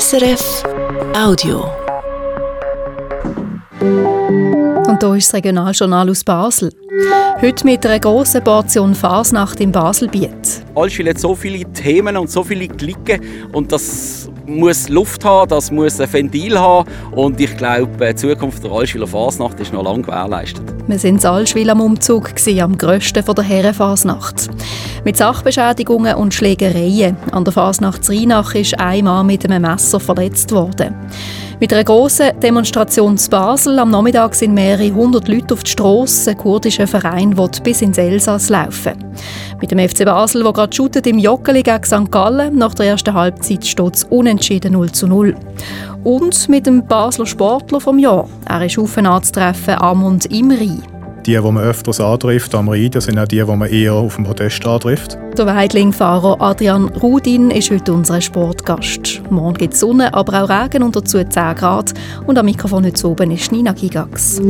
SRF Audio. Und hier ist das Regionaljournal aus Basel. Heute mit einer grossen Portion Fasnacht im Baselbiet. Allschwil hat so viele Themen und so viele Klicken und das muss Luft haben, das muss ein Ventil haben und ich glaube, die Zukunft der Allschwiler Fasnacht ist noch lange gewährleistet. Wir sind in Allschwil am Umzug, gewesen, am grössten von der Herrenfasnacht. Mit Sachbeschädigungen und Schlägereien. An der Fasnacht Rheinach ist ein Mann mit einem Messer verletzt worden. Mit einer grossen Demonstration in Basel am Nachmittag sind mehrere hundert Leute auf die Strasse. Ein kurdischer Verein will bis ins Elsass laufen. Mit dem FC Basel, der gerade shootet im Joggeli gegen St. Gallen, nach der ersten Halbzeit steht es unentschieden 0 zu 0. Und mit dem Basler Sportler vom Jahr. Er ist auf anzutreffen, Amund Imri. Die, die man öfters antrifft am Rhein, sind auch die, die man eher auf dem Podest antrifft. Der Weidling-Fahrer Adrian Rudin ist heute unser Sportgast. Morgen gibt es Sonne, aber auch Regen und dazu 10 Grad. Und am Mikrofon heute oben ist Nina Gigax.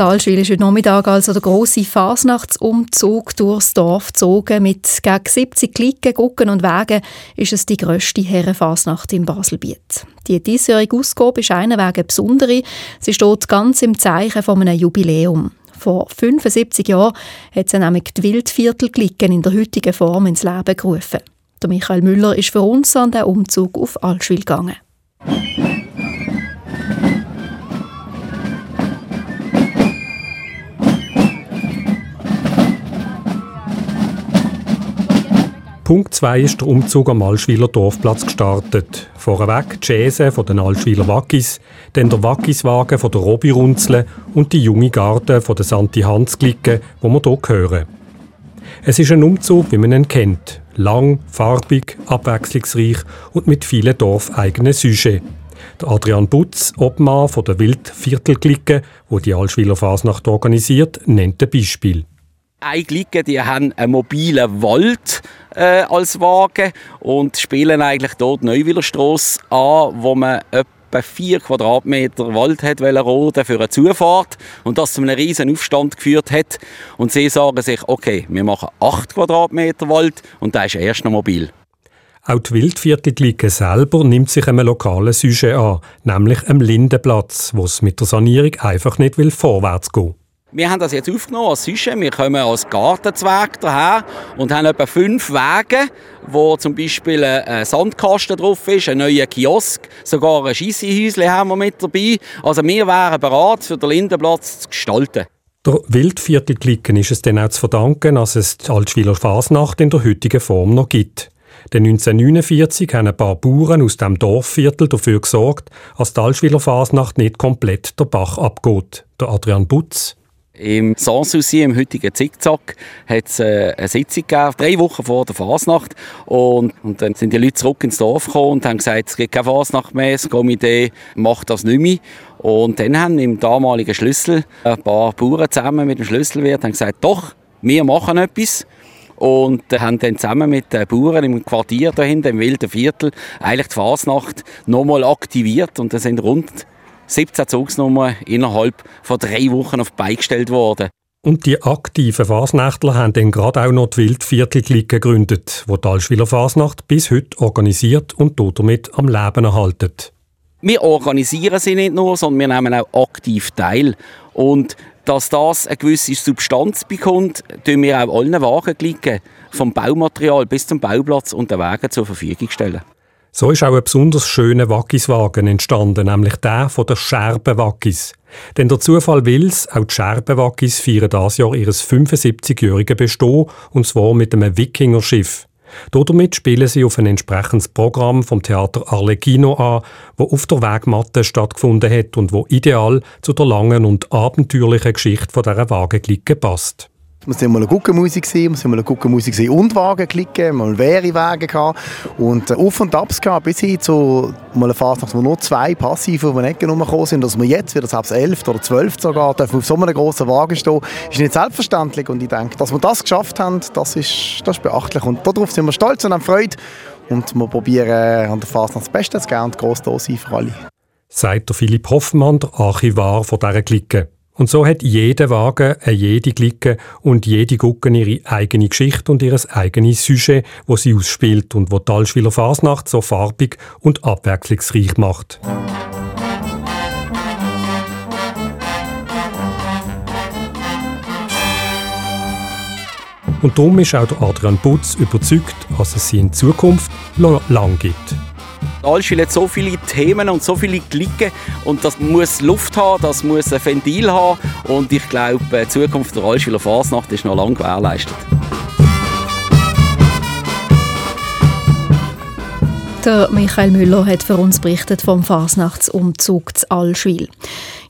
Zahlschwil ist heute Nachmittag also der grosse Fasnachtsumzug durchs Dorf gezogen. Mit gegen 70 Klicken, Gucken und Wegen ist es die grösste Herrenfasnacht im Baselbiet. Die diesjährige Ausgabe ist einer wegen besondere. Sie steht ganz im Zeichen von einem Jubiläum. Vor 75 Jahren hat sie nämlich die Wildviertelklicken in der heutigen Form ins Leben gerufen. Der Michael Müller ist für uns an den Umzug auf Altschwil gegangen. Punkt 2 ist der Umzug am Allschwiler Dorfplatz gestartet. Vorweg die Chaise von den Allschwiler Wackis, dann der Wackiswagen von der Robi Runzle und die junge Garde von der Santi Hans Glicke, wo wir hier hören. Es ist ein Umzug, wie man ihn kennt. Lang, farbig, abwechslungsreich und mit vielen dorfeigenen Sujets. Der Adrian Butz, Obmann von der Wildviertelklicke, wo die Allschwiler Fasnacht organisiert, nennt ein Beispiel. Eine Clique, die haben einen mobilen Wald äh, als Wagen und spielen eigentlich dort Neuwillerstrasse an, wo man etwa 4 Quadratmeter Wald hat roden für eine Zufahrt und das zu einem riesen Aufstand geführt hat. Und sie sagen sich, okay, wir machen 8 Quadratmeter Wald und da ist erst noch mobil. Auch die Wildviertelklicke selber nimmt sich einem lokalen Sujet an, nämlich am Lindenplatz, wo es mit der Sanierung einfach nicht will vorwärts gehen wir haben das jetzt aufgenommen als Sujet. Wir kommen als Gartenzweig daher und haben etwa fünf Wege, wo zum Beispiel ein Sandkasten drauf ist, ein neuer Kiosk, sogar ein Scheissehäuschen haben wir mit dabei. Also wir wären bereit, für den Lindenplatz zu gestalten. Der Wildviertelklicken ist es dann auch zu verdanken, dass es die Altschwiler Fasnacht in der heutigen Form noch gibt. Denn 1949 haben ein paar Bauern aus dem Dorfviertel dafür gesorgt, dass die Altschwiler Fasnacht nicht komplett der Bach abgeht. Der Adrian Butz, im Sanssouci, im heutigen Zickzack, hat es äh, eine Sitzung gegeben, drei Wochen vor der Fasnacht. Und, und dann sind die Leute zurück ins Dorf gekommen und haben gesagt, es gibt keine Fasnacht mehr, das Komitee macht das nicht mehr. Und dann haben im damaligen Schlüssel ein paar Bauern zusammen mit dem Schlüsselwirt gesagt, doch, wir machen etwas und haben dann zusammen mit den Bauern im Quartier dahinter, im Wilden Viertel, eigentlich die Fasnacht nochmal aktiviert und da sind rund 17 Zugsnummern innerhalb von drei Wochen auf beigestellt worden. Und die aktiven Fasnächtler haben dann gerade auch noch die Wildviertelklicke gegründet, wo die Allschwiler Fasnacht bis heute organisiert und damit am Leben erhalten. Wir organisieren sie nicht nur, sondern wir nehmen auch aktiv teil. Und dass das eine gewisse Substanz bekommt, stellen wir auch allen Wagenglicken vom Baumaterial bis zum Bauplatz und den Wegen zur Verfügung stellen. So ist auch ein besonders schöner Wackiswagen entstanden, nämlich der von der Scherbenwackis. Denn der Zufall will's, auch die Scherbenwackis feiern dieses Jahr ihres 75-jährigen Bestehen, und zwar mit einem Wikingerschiff. Damit spielen sie auf ein entsprechendes Programm vom Theater Arlecchino an, wo auf der Wegmatte stattgefunden hat und wo ideal zu der langen und abenteuerlichen Geschichte von dieser Wagenklicke passt. Muss immer eine gute Musik sein, muss immer eine gute Musik sein und Wagen klicken, mal wäre Wagen gehabt und äh, Auf- und Abs gehabt, bis hin zu mal einer Phase, wo nur zwei Passive auf den Ecken rumgekommen sind, dass wir jetzt wieder selbst 11 oder 12 sogar dürfen auf so einem grossen Wagen stehen, ist nicht selbstverständlich und ich denke, dass wir das geschafft haben, das ist, das ist beachtlich und darauf sind wir stolz und haben Freude und wir probieren an der Phase das Beste zu geben und gross da sein für alle. Sagt der Philipp Hoffmann, der Archivar von dieser Clique. Und so hat jeder Wagen, äh, jede Glicke und jede Gucke ihre eigene Geschichte und ihr eigenes Sujet, wo sie ausspielt und wo die Allschwiler Fasnacht so farbig und abwechslungsreich macht. Und darum ist auch Adrian Butz überzeugt, dass es sie in Zukunft noch lang gibt. Allschwil hat so viele Themen und so viele Glicken und das muss Luft haben, das muss ein Ventil haben und ich glaube, die Zukunft der Allschwiler Fasnacht ist noch lange gewährleistet. Der Michael Müller hat für uns berichtet vom Fasnachtsumzug zu Allschwil.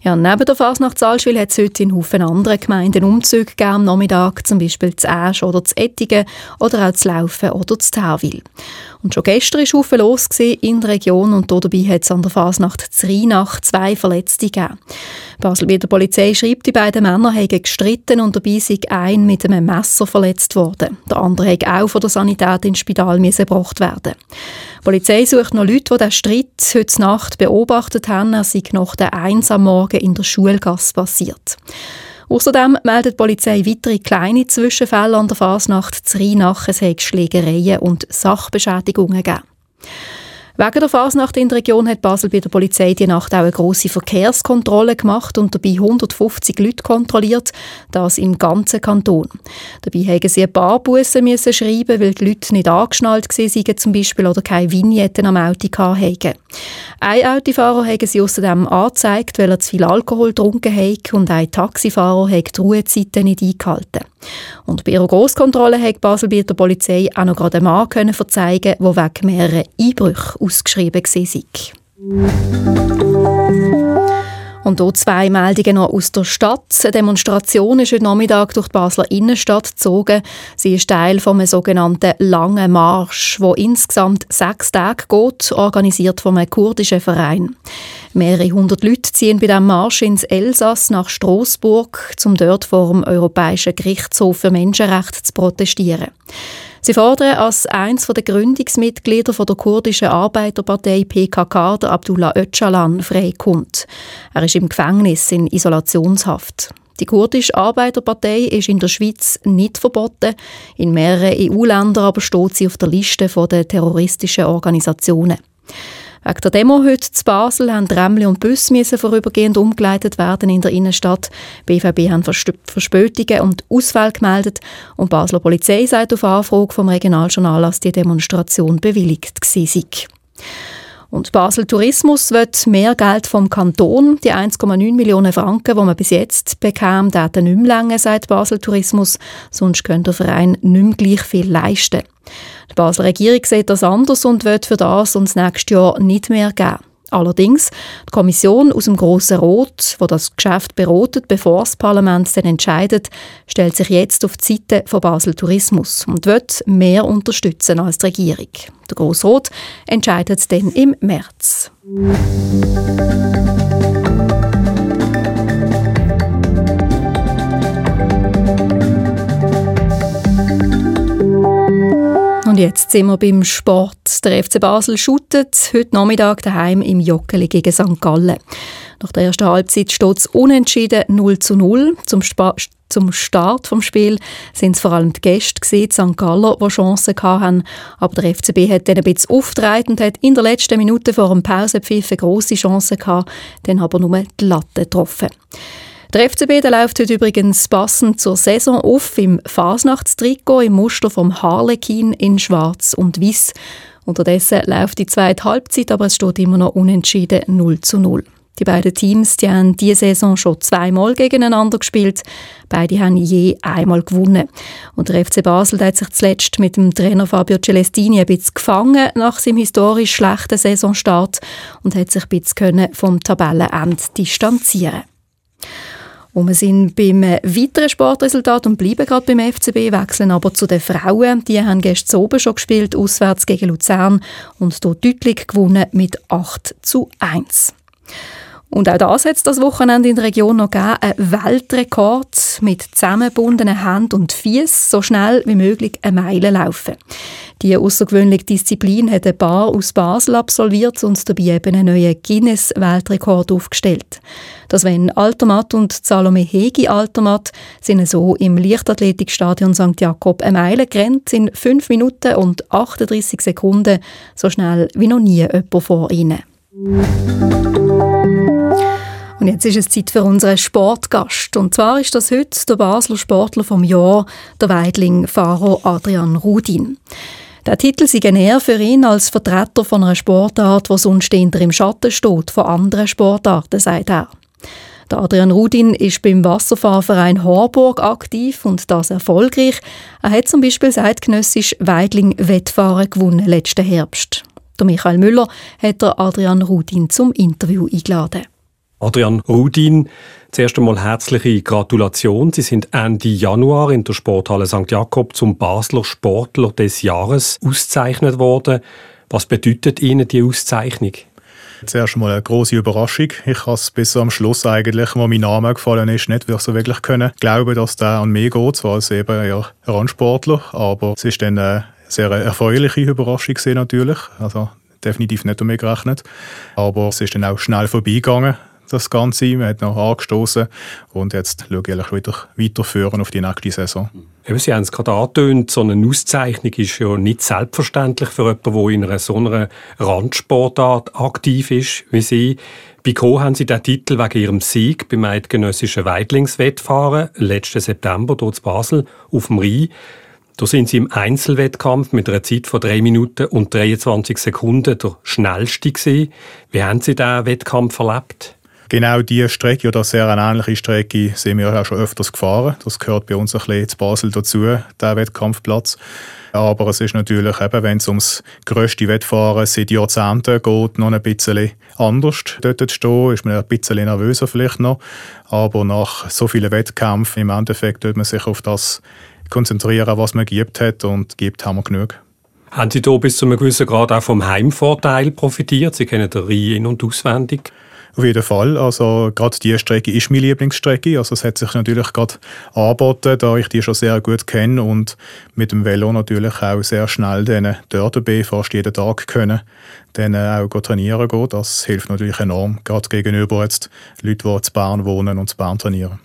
Ja, neben der Fasnachtsalschwil hat es heute in Haufen anderen Gemeinden Umzüge gegeben am Nachmittag, zum Beispiel zu Asch oder zu Ettigen oder auch zu Laufen oder zu Tauwil. Und schon gestern war Haufen los in der Region und dabei hat es an der Fasnacht zu Rheinach zwei Verletzte gegeben. Basel bei der Polizei schreibt, die beiden Männer hätten gestritten und dabei sei ein mit einem Messer verletzt worden. Der andere hätte auch von der Sanität ins Spital gebracht werden. Die Polizei sucht noch Leute, die diesen Streit heute Nacht beobachtet haben. Er sei nach der Eins am Morgen in der Schulgasse passiert. Außerdem meldet die Polizei weitere kleine Zwischenfälle an der Fasnacht zu Rheinach. Es Schlägereien und Sachbeschädigungen gegeben. Wegen der Fasnacht in der Region hat Basel bei der Polizei die Nacht auch eine grosse Verkehrskontrolle gemacht und dabei 150 Leute kontrolliert, das im ganzen Kanton. Dabei haben sie ein paar Bussen schreiben, weil die Leute nicht angeschnallt waren, zum Beispiel, oder keine Vignetten am Auto hatten. Ein Autofahrer haben sie außerdem angezeigt, weil er zu viel Alkohol getrunken hat und ein Taxifahrer hat die Ruhezeiten nicht eingehalten. Und bei ihrer Grosskontrolle hat Basel bei der Polizei auch noch gerade einen Mann können verzeigen, der wegen mehrerer Einbrüche ausgeschrieben war. Und hier zwei Meldungen noch aus der Stadt. Eine Demonstration ist heute Nachmittag durch die Basler Innenstadt gezogen. Sie ist Teil vom sogenannten Langen Marsch, wo insgesamt sechs Tage geht, organisiert vom kurdischen Verein. Mehrere hundert Leute ziehen bei diesem Marsch ins Elsass nach Straßburg, um dort vor dem Europäischen Gerichtshof für Menschenrechte zu protestieren. Sie fordern als eines der Gründungsmitglieder der kurdischen Arbeiterpartei PKK, der Abdullah Öcalan, freikommt. Er ist im Gefängnis in Isolationshaft. Die kurdische Arbeiterpartei ist in der Schweiz nicht verboten, in mehreren EU-Ländern aber steht sie auf der Liste der terroristischen Organisationen. Wegen der Demo heute zu Basel haben Tramli und Bus müssen vorübergehend umgeleitet werden in der Innenstadt. BVB haben Verspätungen und Ausfälle gemeldet und die Basler Polizei sagt auf Anfrage vom Regionaljournal, dass die Demonstration bewilligt war. Und Basel Tourismus wird mehr Geld vom Kanton. Die 1,9 Millionen Franken, die man bis jetzt bekam, daten nicht mehr länger, sagt Basel Tourismus. Sonst könnte der Verein nicht mehr gleich viel leisten. Die Basler Regierung sieht das anders und wird für das und das nächste Jahr nicht mehr geben. Allerdings, die Kommission aus dem Grossen Rot, wo das Geschäft berotet, bevor das Parlament dann entscheidet, stellt sich jetzt auf die Seite von Basel Tourismus und wird mehr unterstützen als die Regierung. Der Grosse Rot entscheidet dann im März. Jetzt sind wir beim Sport. Der FC Basel shootet heute Nachmittag daheim im Joggeli gegen St. Gallen. Nach der ersten Halbzeit steht es unentschieden 0 zu 0. Zum, Sp zum Start des Spiels sind es vor allem die Gäste, gewesen, die St. Galler, die Chancen hatten. Aber der FCB hat dann ein bisschen aufgetragen und hat in der letzten Minute vor dem Pausenpfiff eine grosse Chance gehabt, dann aber nur die Latte getroffen. Der FCB der läuft heute übrigens passend zur Saison auf im Fasnachtstrikot im Muster vom Harlekin in Schwarz und Weiß. Unterdessen läuft die zweite Halbzeit, aber es steht immer noch unentschieden 0 zu 0. Die beiden Teams die haben diese Saison schon zweimal gegeneinander gespielt. Beide haben je einmal gewonnen. Und der FC Basel hat sich zuletzt mit dem Trainer Fabio Celestini ein bisschen gefangen nach seinem historisch schlechten Saisonstart und hat sich ein bisschen vom Tabellenende distanzieren und wir sind beim weiteren Sportresultat und bleiben gerade beim FCB, wechseln aber zu den Frauen. Die haben gestern oben schon gespielt, auswärts gegen Luzern und dort deutlich gewonnen mit 8 zu 1. Und auch das hat es das Wochenende in der Region noch gegeben. Ein Weltrekord mit zusammengebundenen Händen und Füßen so schnell wie möglich eine Meile laufen. Die außergewöhnliche Disziplin hat ein Paar aus Basel absolviert und dabei eben einen neuen Guinness-Weltrekord aufgestellt. Das wenn Altermatt und Salome Hegi Altermatt sind so im Leichtathletikstadion St. Jakob eine Meile gerannt in 5 Minuten und 38 Sekunden, so schnell wie noch nie jemand vor ihnen. Und jetzt ist es Zeit für unseren Sportgast. Und zwar ist das heute der Basler Sportler vom Jahr, der Weidling-Fahrer Adrian Rudin. Der Titel sei eher für ihn als Vertreter von einer Sportart, die sonst hinter im Schatten steht von anderen Sportarten, sagt er. Der Adrian Rudin ist beim Wasserfahrverein Harburg aktiv und das erfolgreich. Er hat zum Beispiel zeitgenössisch Weidling-Wettfahren gewonnen letzten Herbst. Der Michael Müller hat Adrian Rudin zum Interview eingeladen. Adrian Rudin, zuerst einmal herzliche Gratulation. Sie sind Ende Januar in der Sporthalle St. Jakob zum Basler Sportler des Jahres ausgezeichnet worden. Was bedeutet Ihnen die Auszeichnung? Zuerst einmal eine große Überraschung. Ich habe es bis am Schluss eigentlich, wo mein Name gefallen ist, nicht so wirklich können glauben, dass der an mich geht, zwar als eben ja, Randsportler, aber es ist dann eine sehr erfreuliche Überraschung natürlich. Also definitiv nicht damit gerechnet. Aber es ist dann auch schnell vorbeigegangen das Ganze. Man hat noch angestoßen und jetzt schaue ich wieder weiterführen auf die nächste Saison. Eben, Sie haben es gerade angetönt, so eine Auszeichnung ist ja nicht selbstverständlich für jemanden, der in einer so einer Randsportart aktiv ist wie Sie. Bei Co. haben Sie den Titel wegen Ihrem Sieg beim eidgenössischen Weidlingswettfahren letzten September dort in Basel auf dem Rhein. Da sind Sie im Einzelwettkampf mit einer Zeit von 3 Minuten und 23 Sekunden der schnellste gewesen. Wie haben Sie diesen Wettkampf erlebt? Genau diese Strecke oder sehr eine ähnliche Strecke sind wir ja schon öfters gefahren. Das gehört bei uns ein bisschen zu Basel dazu, der Wettkampfplatz. Aber es ist natürlich eben, wenn es ums grösste Wettfahren seit Jahrzehnten geht, noch ein bisschen anders dort zu stehen. Ist man ein bisschen nervöser vielleicht noch. Aber nach so vielen Wettkämpfen im Endeffekt tut man sich auf das konzentrieren, was man gibt hat und gibt haben wir genug. Haben Sie da bis zu einem gewissen Grad auch vom Heimvorteil profitiert? Sie kennen den Rhein in- und auswendig. Auf jeden Fall. Also gerade diese Strecke ist meine Lieblingsstrecke. Also es hat sich natürlich gerade angeboten, da ich die schon sehr gut kenne und mit dem Velo natürlich auch sehr schnell dort dabei fast jeden Tag können dann auch trainieren gehen. Das hilft natürlich enorm, gerade gegenüber jetzt Leuten, die in Bern wohnen und in Bern trainieren.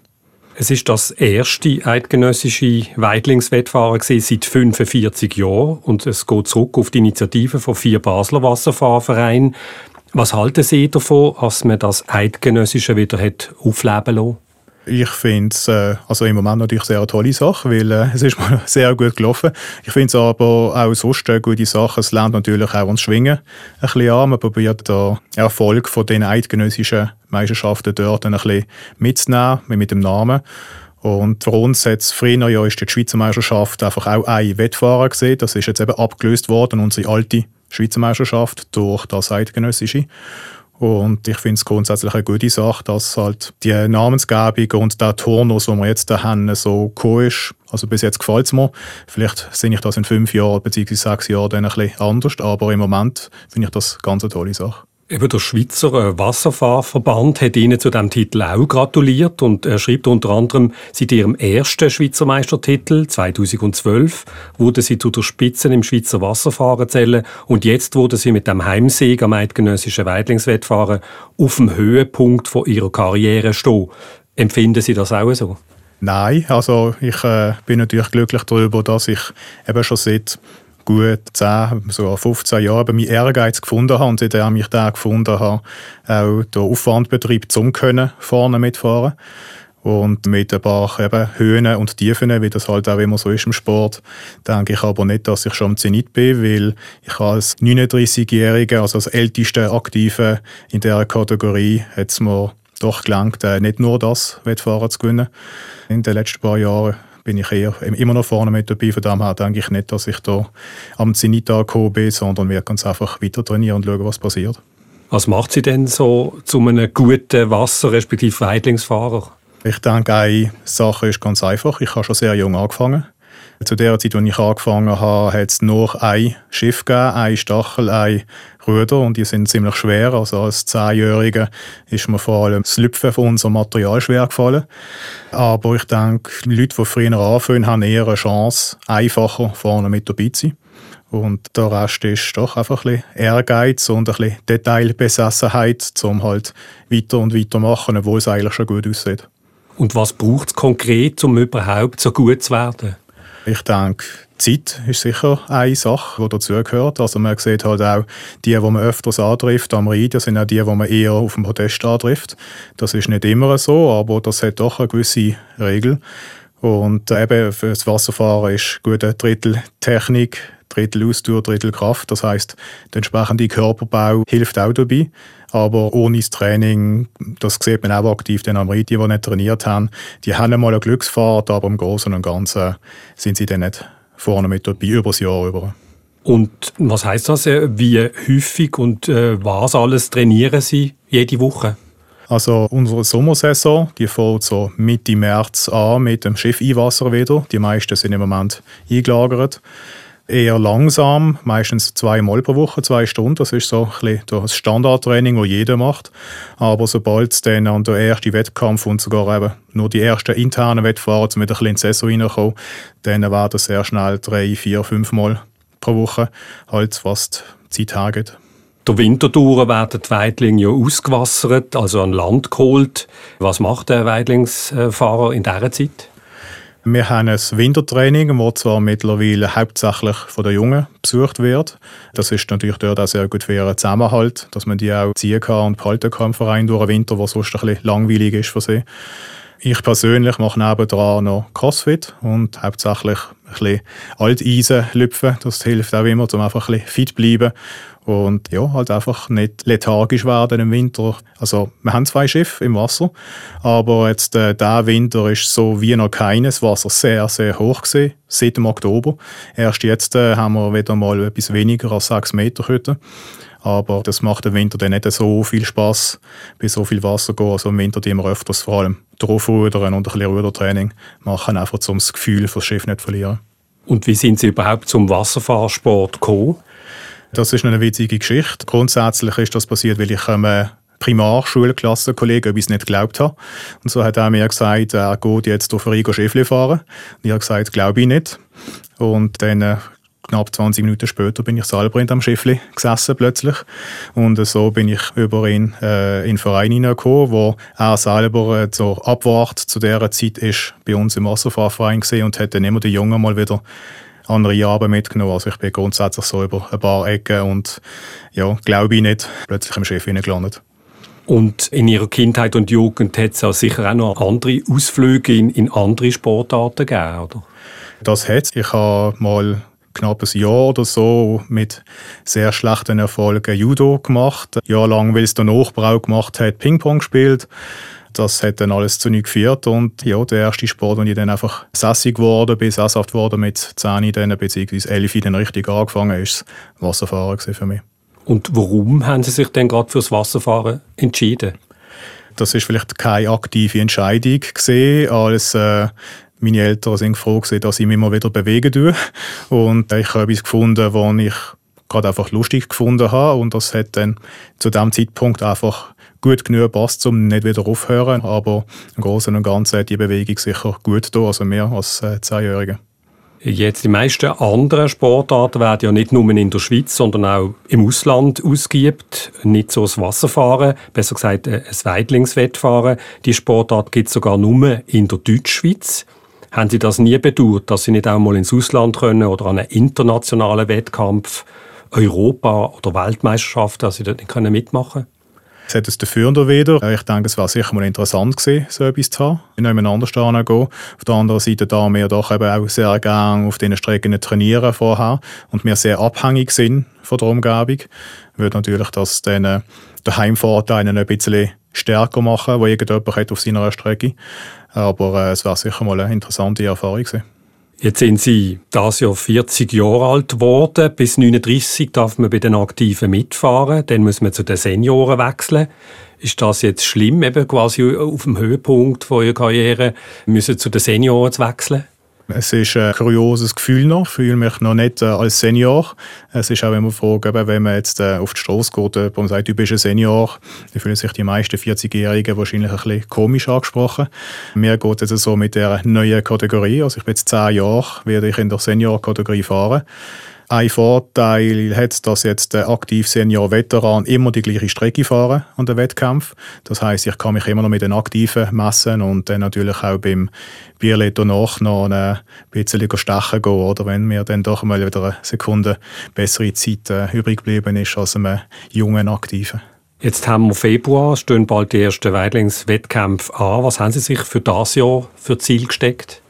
Es ist das erste eidgenössische Weidlingswettfahren seit 45 Jahren und es geht zurück auf die Initiative von vier Basler Wasserfahrvereinen. Was halten Sie davon, dass man das Eidgenössische wieder hat aufleben lassen? Ich finde es äh, also im Moment natürlich sehr eine tolle Sache, weil äh, es ist mal sehr gut gelaufen. Ich finde es aber auch sonst eine gute Sache. Es lernt natürlich auch uns Schwingen ein bisschen an. Man probiert den Erfolg von den eidgenössischen Meisterschaften dort ein bisschen mitzunehmen, mit dem Namen. Und für uns hat es früher ja ist die Schweizer Meisterschaft einfach auch ein Wettfahrer gesehen. Das ist jetzt eben abgelöst worden, unsere alte Schweizer Meisterschaft durch das Eidgenössische. Und ich finde es grundsätzlich eine gute Sache, dass halt die Namensgebung und der Turnus, den wir jetzt da haben, so cool ist. Also bis jetzt gefällt es mir. Vielleicht sehe ich das in fünf Jahren bzw. sechs Jahren dann ein bisschen anders, aber im Moment finde ich das ganz eine tolle Sache. Eben der Schweizer äh, Wasserfahrverband hat Ihnen zu diesem Titel auch gratuliert und er schreibt unter anderem, seit Ihrem ersten Schweizer Meistertitel 2012 wurde Sie zu der Spitze im Schweizer Wasserfahren zählen und jetzt wurde Sie mit dem Heimsieg am eidgenössischen Weidlingswettfahren auf dem Höhepunkt von Ihrer Karriere stehen. Empfinden Sie das auch so? Nein, also ich äh, bin natürlich glücklich darüber, dass ich eben schon seit gut 10, sogar 15 Jahren meinen Ehrgeiz gefunden habe und seitdem ich den gefunden habe, auch den Aufwand betreibt, zum können vorne mitfahren. Und mit ein paar eben Höhen und Tiefen, wie das halt auch immer so ist im Sport, denke ich aber nicht, dass ich schon am Zenit bin, weil ich als 39-Jähriger, also als ältester Aktive in dieser Kategorie, hat es mir doch gelangt, äh, nicht nur das Wettfahren zu gewinnen in den letzten paar Jahren, bin ich eher immer noch vorne mit dabei. Von dem her denke ich nicht, dass ich da am Zenit angekommen bin, sondern wir ganz einfach weiter trainieren und schauen, was passiert. Was macht Sie denn so zu einem guten Wasser- respektive Weidlingsfahrer? Ich denke, eine Sache ist ganz einfach. Ich habe schon sehr jung angefangen. Zu der Zeit, als ich angefangen habe, hat es nur ein Schiff gegeben, ein Stachel, ein Ruder und die sind ziemlich schwer. Also als Zehnjähriger ist mir vor allem das Lüpfen von unserem Material schwer gefallen. Aber ich denke, Leute, die früher anfangen, haben eher eine Chance, einfacher vorne mit dabei zu sein. Und der Rest ist doch einfach ein bisschen Ehrgeiz und ein bisschen Detailbesessenheit, um halt weiter und weiter zu machen, obwohl es eigentlich schon gut aussieht. Und was braucht es konkret, um überhaupt so gut zu werden? Ich denke, Zeit ist sicher eine Sache, die dazugehört. Also man sieht halt auch, die, die man öfters antrifft am Rhein, das sind auch die, die man eher auf dem Podest antrifft. Das ist nicht immer so, aber das hat doch eine gewisse Regel. Und eben für das Wasserfahren ist gute Drittel Technik, Drittel Ausdauer, Drittel Kraft. Das heißt, der entsprechende Körperbau hilft auch dabei. Aber ohne das Training, das sieht man auch aktiv den Amriti, die nicht trainiert haben, die haben mal eine Glücksfahrt, aber im Großen und Ganzen sind sie dann nicht vorne mit dabei, über das Jahr über. Und was heißt das? Wie häufig und äh, was alles trainieren Sie jede Woche? Also unsere Sommersaison, die fängt so Mitte März an mit dem Schiff-Einwasser wieder. Die meisten sind im Moment eingelagert eher langsam, meistens zweimal pro Woche, zwei Stunden. Das ist so ein das Standardtraining, das jeder macht. Aber sobald es dann an der ersten Wettkampf und sogar eben nur die ersten internen Wettfahrer mit ein bisschen in die Saison reinkommen, dann werden das sehr schnell drei, vier, fünf Mal pro Woche, halt fast zehn Tage. Der Winter werden die Weidlinge ja ausgewassert, also an Land geholt. Was macht der Weidlingsfahrer in dieser Zeit? Wir haben ein Wintertraining, das zwar mittlerweile hauptsächlich von den Jungen besucht wird. Das ist natürlich dort auch sehr gut für ihren Zusammenhalt, dass man die auch ziehen kann und behalten kann im Verein durch den Winter, der sonst ein bisschen langweilig ist für sie. Ich persönlich mache nebendran noch Crossfit und hauptsächlich ein bisschen Alteisen lüpfen. Das hilft auch immer, um einfach ein bisschen fit zu bleiben und ja, halt einfach nicht lethargisch werden im Winter. Also wir haben zwei Schiffe im Wasser, aber jetzt äh, der Winter ist so wie noch keines Wasser sehr, sehr hoch gesehen seit dem Oktober. Erst jetzt äh, haben wir wieder mal etwas weniger als 6 Meter heute. Aber das macht im Winter dann nicht so viel Spaß, bei so viel Wasser gehen. Also im Winter die wir öfters vor allem draufrudern und ein bisschen Rudertraining machen, einfach um das Gefühl für das Schiff nicht zu verlieren. Und wie sind Sie überhaupt zum Wasserfahrsport gekommen? Das ist eine witzige Geschichte. Grundsätzlich ist das passiert, weil ich einem Primarschulklassenkollegen etwas nicht geglaubt habe. Und so hat er mir gesagt, er geht jetzt auf Rigo Schiffli fahren. Und ich habe gesagt, glaube ich nicht. Und dann äh, knapp 20 Minuten später bin ich selber in dem Schiffli gesessen plötzlich. Und so bin ich über ihn äh, in den Verein hineingekommen, wo er selber äh, zur Abwart zu dieser Zeit ist bei uns im Wasserfahrverein gesehen und hat dann immer die Jungen mal wieder andere Jahre mitgenommen. Also ich bin grundsätzlich so über ein paar Ecken und ja, glaube ich nicht, plötzlich im Chef gelandet. Und in Ihrer Kindheit und Jugend hat es auch sicher auch noch andere Ausflüge in, in andere Sportarten gegeben, oder? Das hat es. Ich habe mal knapp ein Jahr oder so mit sehr schlechten Erfolgen Judo gemacht. Jahrelang, weil es der Nachbrau gemacht hat, Ping-Pong gespielt das hat dann alles zu nichts geführt und ja, der erste Sport, wo ich dann einfach sassig geworden bin, sesshaft geworden mit 10 dann, beziehungsweise 11 dann richtig angefangen, ist das Wasserfahren für mich. Und warum haben Sie sich denn gerade fürs Wasserfahren entschieden? Das ist vielleicht keine aktive Entscheidung gesehen, als äh, meine Eltern sind froh gewesen, dass ich mich immer wieder bewegen tue. Und ich habe etwas gefunden, was ich gerade einfach lustig gefunden habe und das hat dann zu dem Zeitpunkt einfach gut genug passt, um nicht wieder aufzuhören. Aber im Großen und Ganzen hat die Bewegung sicher gut da, also mehr als äh, Zehnjährige. Jetzt die meisten anderen Sportarten werden ja nicht nur in der Schweiz, sondern auch im Ausland ausgeübt. Nicht so das Wasserfahren, besser gesagt ein äh, Weidlingswettfahren. Die Sportart gibt es sogar nur in der Deutschschweiz. Haben Sie das nie bedauert, dass Sie nicht auch mal ins Ausland können oder an einem internationalen Wettkampf, Europa- oder Weltmeisterschaft, dass Sie dort nicht mitmachen können? Es hat es dafür und wieder. Ich denke, es war sicher mal interessant gewesen, so etwas zu haben. In einem anderen Stern gehen. Auf der anderen Seite, da wir doch eben auch sehr gerne auf diesen Strecken trainieren vorher und wir sehr abhängig sind von der Umgebung, wird natürlich das dann der Heimvorteil ein bisschen stärker machen, wo irgendjemand hat auf seiner Strecke. Aber äh, es war sicher mal eine interessante Erfahrung gewesen. Jetzt sind Sie das Jahr 40 Jahre alt geworden. Bis 39 darf man bei den Aktiven mitfahren. Dann muss man zu den Senioren wechseln. Ist das jetzt schlimm, eben quasi auf dem Höhepunkt von Ihrer Karriere müssen zu den Senioren zu wechseln? Es ist ein kurioses Gefühl noch. Ich fühle mich noch nicht äh, als Senior. Es ist auch immer Frage, wenn man jetzt äh, auf die Straße geht äh, und sagt, du bist ein Senior, dann fühlen sich die meisten 40-Jährigen wahrscheinlich ein bisschen komisch angesprochen. Mir geht es so mit der neuen Kategorie. Also ich bin jetzt zehn Jahre, werde ich in der Senior-Kategorie fahren. Ein Vorteil hat, dass jetzt der aktiv Senior Veteran immer die gleiche Strecke fahren an den Wettkampf. Das heißt, ich kann mich immer noch mit den Aktiven messen und dann natürlich auch beim Bierlet danach noch ein bisschen stechen gehen, oder wenn mir dann doch mal wieder eine Sekunde bessere Zeit äh, übrig geblieben ist als einem jungen Aktiven. Jetzt haben wir Februar, stehen bald die ersten Weidlingswettkämpfe an. Was haben Sie sich für das Jahr für Ziel gesteckt?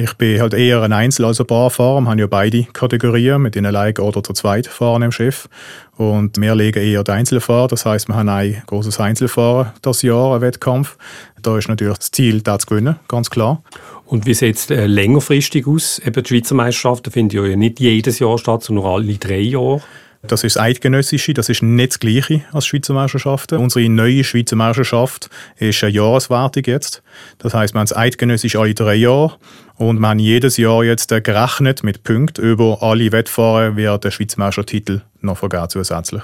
Ich bin halt eher ein Einzel- als ein Barfahrer. Wir haben ja beide Kategorien mit den allein oder zu zweit fahren im Schiff. Und wir legen eher die Einzelfahrer. Das heißt, wir haben ein großes Einzelfahrer das Jahr, ein Wettkampf. Da ist natürlich das Ziel, das zu gewinnen, ganz klar. Und wie sieht es äh, längerfristig aus? Eben die Schweizer Meisterschaften finden ja nicht jedes Jahr statt, sondern alle drei Jahre. Das ist das Eidgenössische, das ist nicht das Gleiche als Schweizer Meisterschaften. Unsere neue Schweizer Meisterschaft ist eine Jahreswertung jetzt. Das heißt, wir haben das Eidgenössische alle drei Jahre und wir jedes Jahr jetzt gerechnet mit Punkten über alle Wettfahrer wird der Schweizer Meistertitel noch vergeben zusätzlich.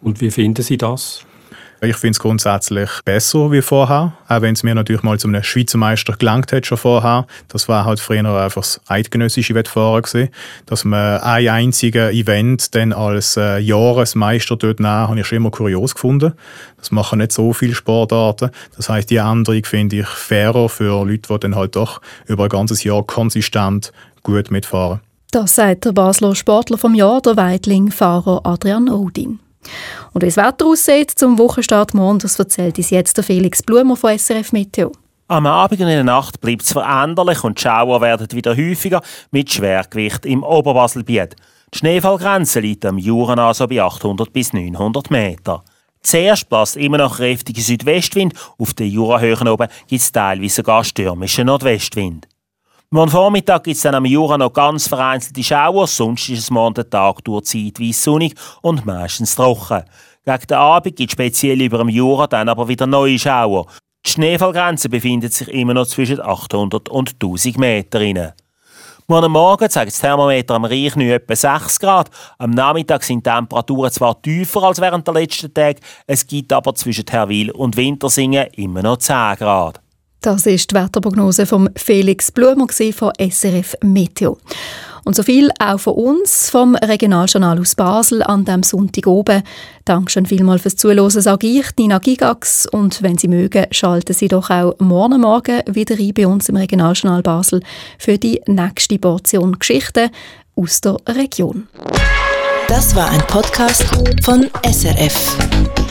Und wie finden Sie das? Ich finde es grundsätzlich besser wie vorher, auch wenn es mir natürlich mal zum Schweizer Meister gelangt hat schon vorher. Das war halt früher einfach das eidgenössische Wettfahren gewesen. Dass man ein einziges Event dann als äh, Jahresmeister dort nehmen, habe ich schon immer kurios gefunden. Das machen nicht so viele Sportarten. Das heißt, die Änderung finde ich fairer für Leute, die dann halt doch über ein ganzes Jahr konsistent gut mitfahren. Das sagt der Basler Sportler vom Jahr, der Weidling-Fahrer Adrian Odin. Und wie das Wetter aussieht zum Wochenstart morgen, das erzählt uns jetzt der Felix Blumer von SRF Meteo. Am Abend und in der Nacht bleibt es veränderlich und die Schauer werden wieder häufiger mit Schwergewicht im Oberbaselbiet. Die Schneefallgrenze liegt am Juren also bei 800 bis 900 Meter. Zuerst bläst immer noch kräftiger Südwestwind, auf den Jurahöhen oben gibt es teilweise sogar stürmischen Nordwestwind. Morgen Vormittag gibt es dann am Jura noch ganz vereinzelte Schauer, sonst ist es morgen der Tag durch zeitweise sonnig und meistens trocken. Gegen den Abend gibt es speziell über dem Jura dann aber wieder neue Schauer. Die Schneefallgrenze befindet sich immer noch zwischen 800 und 1000 Meter. Morgen Morgen zeigt das Thermometer am Reich nur etwa 6 Grad. Am Nachmittag sind die Temperaturen zwar tiefer als während der letzten Tage, es gibt aber zwischen Herwil und Wintersingen immer noch 10 Grad. Das ist die Wetterprognose von Felix Blumer von SRF Meteo. Und so viel auch von uns vom Regionaljournal aus Basel an diesem Sonntag oben. Dankeschön vielmals fürs Zuhören, sage ich, Nina Gigax. Und wenn Sie mögen, schalten Sie doch auch morgen Morgen wieder ein bei uns im Regionaljournal Basel für die nächste Portion Geschichten aus der Region. Das war ein Podcast von SRF.